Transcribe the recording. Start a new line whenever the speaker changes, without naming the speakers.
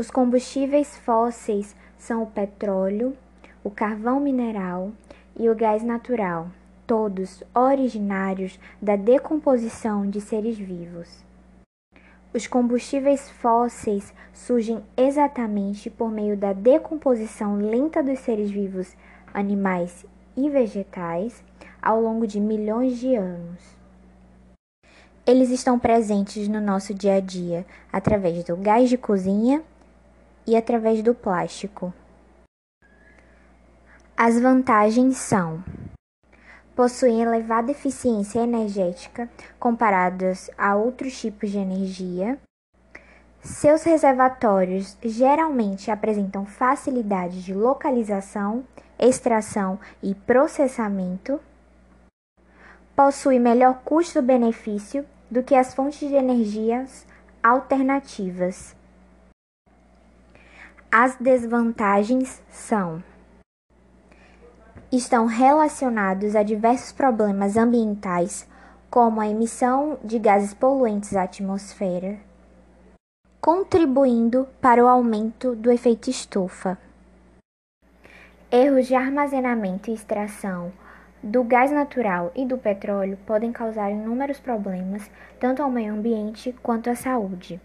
Os combustíveis fósseis são o petróleo, o carvão mineral e o gás natural, todos originários da decomposição de seres vivos. Os combustíveis fósseis surgem exatamente por meio da decomposição lenta dos seres vivos, animais e vegetais ao longo de milhões de anos. Eles estão presentes no nosso dia a dia através do gás de cozinha e através do plástico. As vantagens são: possuem elevada eficiência energética comparadas a outros tipos de energia. Seus reservatórios geralmente apresentam facilidade de localização, extração e processamento. Possui melhor custo-benefício do que as fontes de energias alternativas. As desvantagens são: estão relacionados a diversos problemas ambientais, como a emissão de gases poluentes à atmosfera, contribuindo para o aumento do efeito estufa. Erros de armazenamento e extração do gás natural e do petróleo podem causar inúmeros problemas, tanto ao meio ambiente quanto à saúde.